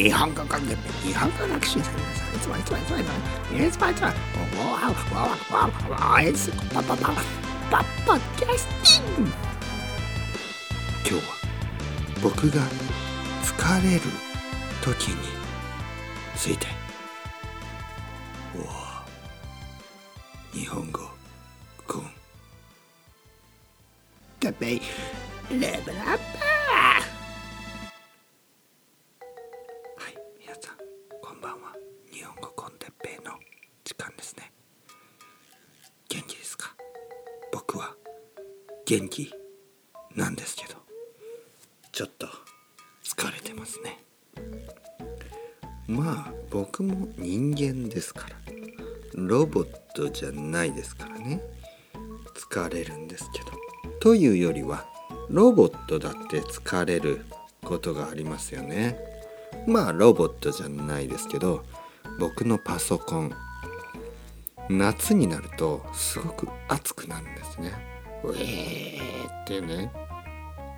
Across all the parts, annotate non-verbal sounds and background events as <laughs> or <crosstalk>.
日本語コンテッペ日本語学習者の皆さんいつもいつもいつもいつもいつもいつもわわわわわわいつパパパパパキャスティング今日は僕が疲れる時についてお日本語コンテッペレベルアップんばんは。日本語コンテッペイの時間ですね。元気ですか？僕は元気なんですけど。ちょっと疲れてますね。まあ僕も人間ですから。ロボットじゃないですからね。疲れるんですけど。というよりはロボットだって疲れることがありますよね。まあロボットじゃないですけど僕のパソコン夏になるとすごく熱くなるんですね。ウェーってね。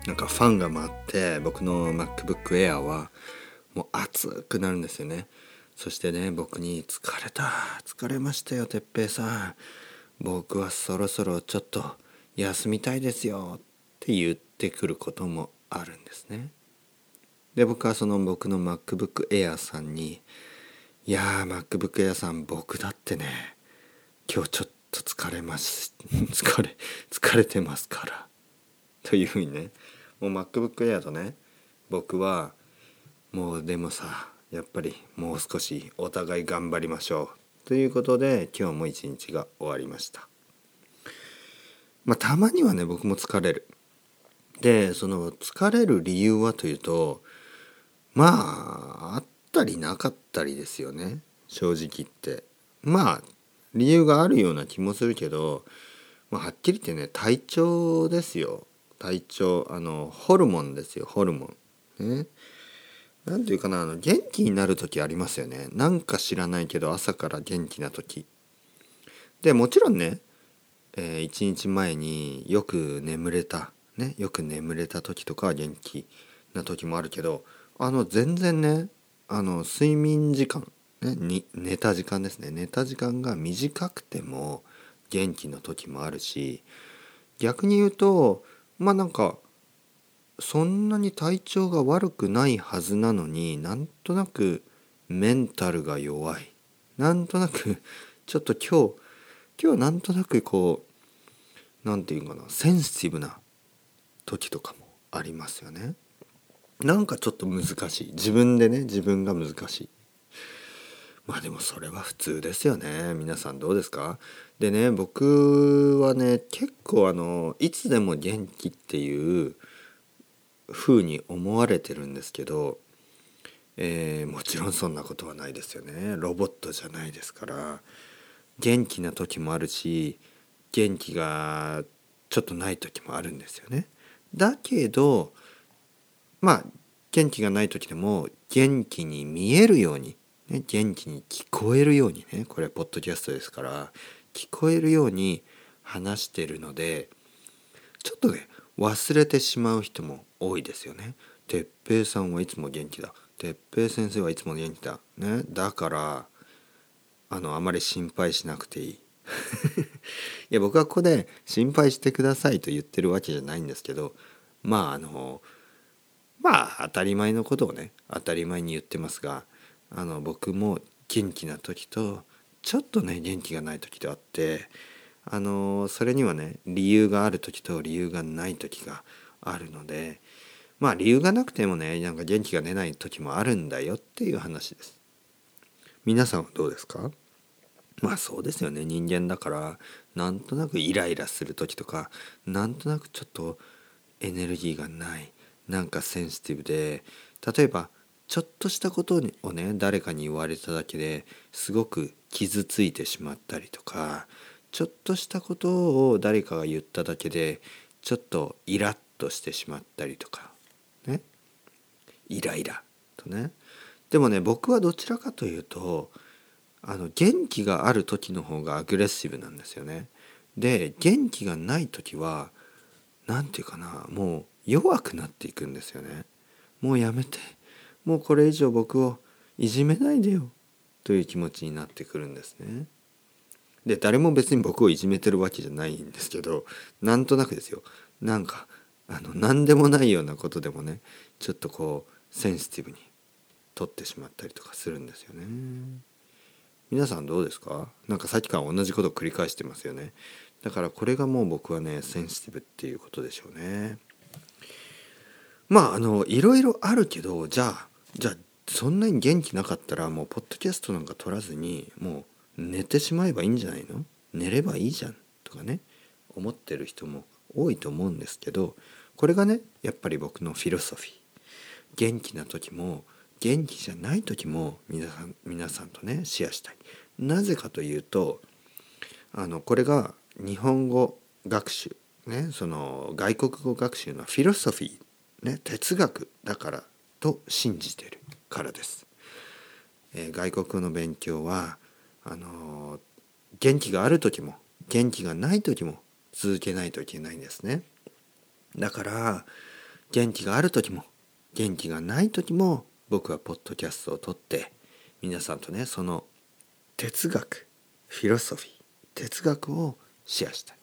なんかファンが回って僕の MacBook Air はもう熱くなるんですよね。そしてね僕に「疲れた疲れましたよ哲平さん。僕はそろそろちょっと休みたいですよ」って言ってくることもあるんですねで僕はその僕の MacBook Air さんに「いやー MacBook Air さん僕だってね今日ちょっと疲れます <laughs> 疲れ疲れてますから」というふうにねもう MacBook Air とね僕はもうでもさやっぱりもう少しお互い頑張りましょうということで今日も一日が終わりました。まあたまにはね僕も疲れる。でその疲れる理由はというとまああったりなかったりですよね。正直言って。まあ理由があるような気もするけど、まあ、はっきり言ってね体調ですよ。体調あのホルモンですよホルモン。ね。なんていうかなあの元気になる時ありますよね。なんか知らないけど朝から元気な時。でもちろんね、えー、1日前によく眠れた。ねよく眠れた時とかは元気な時もあるけどあの全然ねあの睡眠時間、ね、に寝た時間ですね寝た時間が短くても元気の時もあるし逆に言うとまあなんかそんなに体調が悪くないはずなのになんとなくメンタルが弱いなんとなくちょっと今日今日なんとなくこう何て言うかなセンシティブな時とかもありますよね。なんかちょっと難しい。自分でね自分が難しい。まあでもそれは普通ですよね。皆さんどうですか？でね僕はね結構あのいつでも元気っていう風に思われてるんですけど、えー、もちろんそんなことはないですよね。ロボットじゃないですから。元気な時もあるし元気がちょっとない時もあるんですよね。だけどまあ元気がない時でも元気に見えるように、ね、元気に聞こえるようにねこれポッドキャストですから聞こえるように話してるのでちょっとね忘れてしまう人も多いですよね。哲平さんはいつも元気だ。哲平先生はいつも元気だ。ね、だからあのあまり心配しなくていい。<laughs> いや僕はここで心配してくださいと言ってるわけじゃないんですけどまああのまあ当たり前のことをね当たり前に言ってますがあの僕も元気な時とちょっとね元気がない時とあってあのそれにはね理由がある時と理由がない時があるのでまあ理由がなくてもねなんか元気が出ない時もあるんだよっていう話です。皆さんはどうですか？まあそうですよね人間だからなんとなくイライラする時とかなんとなくちょっとエネルギーがないなんかセンシティブで例えばちょっとしたことをね誰かに言われただけですごく傷ついてしまったりとかちょっとしたことを誰かが言っただけでちょっとイラッとしてしまったりとかね？イライラとね？でもね僕はどちらかというとあの元気がある時の方がアグレッシブなんですよね。で元気がない時は何て言うかなもう弱くなっていくんですよね。もうやめてもうこれ以上僕をいじめないでよという気持ちになってくるんですね。で誰も別に僕をいじめてるわけじゃないんですけどなんとなくですよなんかあの何でもないようなことでもねちょっとこうセンシティブに取ってしまったりとかするんですよね。皆さんどうですか？なんかさっきから同じことを繰り返してますよね。だからこれがもう僕はねセンシティブっていうことでしょうね。まああのいろいろあるけどじゃあじゃあそんなに元気なかったらもうポッドキャストなんか撮らずにもう寝てしまえばいいんじゃないの？寝ればいいじゃんとかね思ってる人も多いと思うんですけどこれがねやっぱり僕のフィロソフィー。元気な時も元気じゃない時も皆さん皆さんとねシェアしたい。なぜかというとあのこれが日本語学習ねその外国語学習のフィロソフィー、ね、哲学だからと信じているからです。えー、外国の勉強はあのー、元気がある時も元気がない時も続けないといけないんですね。だから元気がある時も元気がない時も僕はポッドキャストを撮って皆さんとねその哲学フィロソフィー哲学をシェアしたい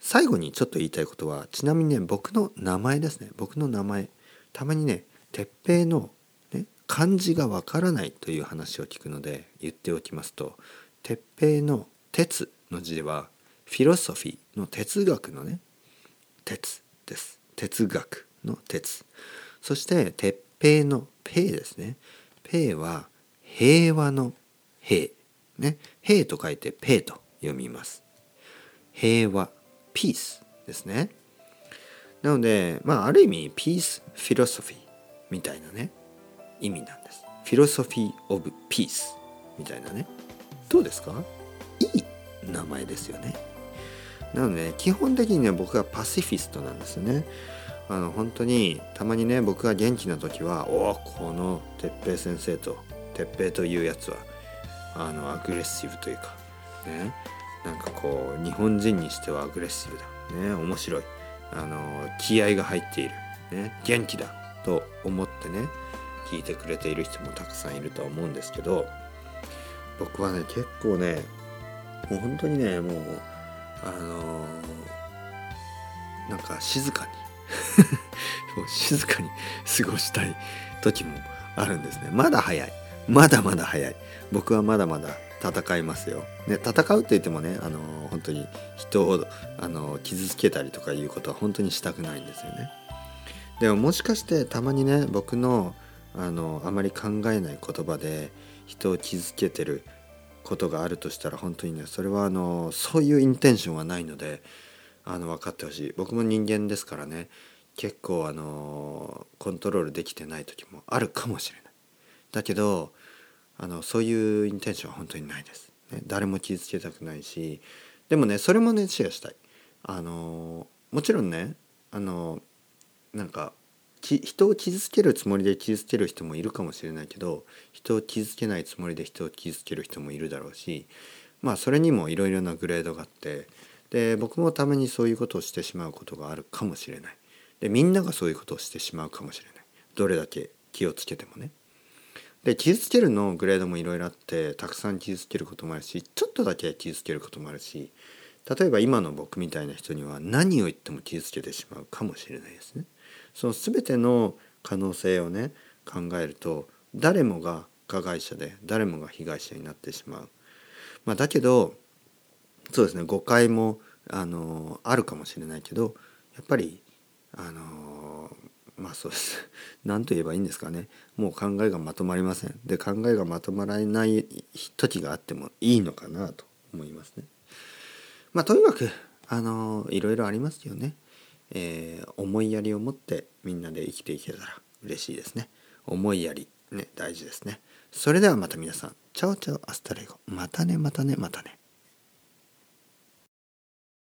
最後にちょっと言いたいことはちなみにね僕の名前ですね。僕の名前たまにね鉄平の、ね、漢字がわからないという話を聞くので言っておきますと鉄平の「鉄」の字はフィロソフィーの哲学のね鉄です。哲学の鉄。そして鉄平の平ですね。平は平和の平。ね。平と書いて平と読みます。平和。ピースですね。なのでまあある意味ピースフィロソフィーみたいなね意味なんです。フィロソフィー・オブ・ピースみたいなね。どうですか？いい名前ですよね。なので、ね、基本的にね僕はパシフィストなんですよね。あの本当にたまにね僕が元気な時はおおこの哲平先生と哲平というやつはあのアグレッシブというかね。なんかこう日本人にしてはアグレッシブだね。面白い。あの気合が入っている、ね、元気だと思ってね聞いてくれている人もたくさんいるとは思うんですけど僕はね結構ねもう本当にねもうあのー、なんか静かに <laughs> もう静かに過ごしたい時もあるんですね。まだ早い。まだまだ早い。僕はまだまだ戦いますよ、ね、戦うって言ってもねあの本当に人をあの傷つけたりとかいうことは本当にしたくないんですよね。でももしかしてたまにね僕のあのあまり考えない言葉で人を傷つけてることがあるとしたら本当にねそれはあのそういうインテンションはないのであの分かってほしい。僕も人間ですからね結構あのコントロールできてない時もあるかもしれない。だけどあのそういうインテンションは本当にないです、ね、誰も傷つけたくないしでもねそれもねシェアしたい。あのもちろんねあのなんか人を傷つけるつもりで傷つける人もいるかもしれないけど人を傷つけないつもりで人を傷つける人もいるだろうしまあそれにもいろいろなグレードがあってで僕もためにそういうことをしてしまうことがあるかもしれない。でみんながそういうことをしてしまうかもしれない。どれだけ気をつけてもね。で傷つけるのグレードもいろいろあってたくさん傷つけることもあるしちょっとだけ傷つけることもあるし例えば今の僕みたいな人には何を言っても傷つけてしまうかもしれないですね。その全ての可能性をね考えると誰もが加害者で誰もが被害者になってしまう。まあ、だけどそうですね誤解もあのあるかもしれないけどやっぱりあのまあそうです <laughs> 何と言えばいいんですかねもう考えがまとまりませんで考えがまとまらない時があってもいいのかなと思いますね。まあとにかくあのいろいろありますよね。えー、思いやりを持ってみんなで生きていけたら嬉しいですね。思いやりね大事ですね。それではまた皆さん ciao ciao hasta luego またねまたねまたね。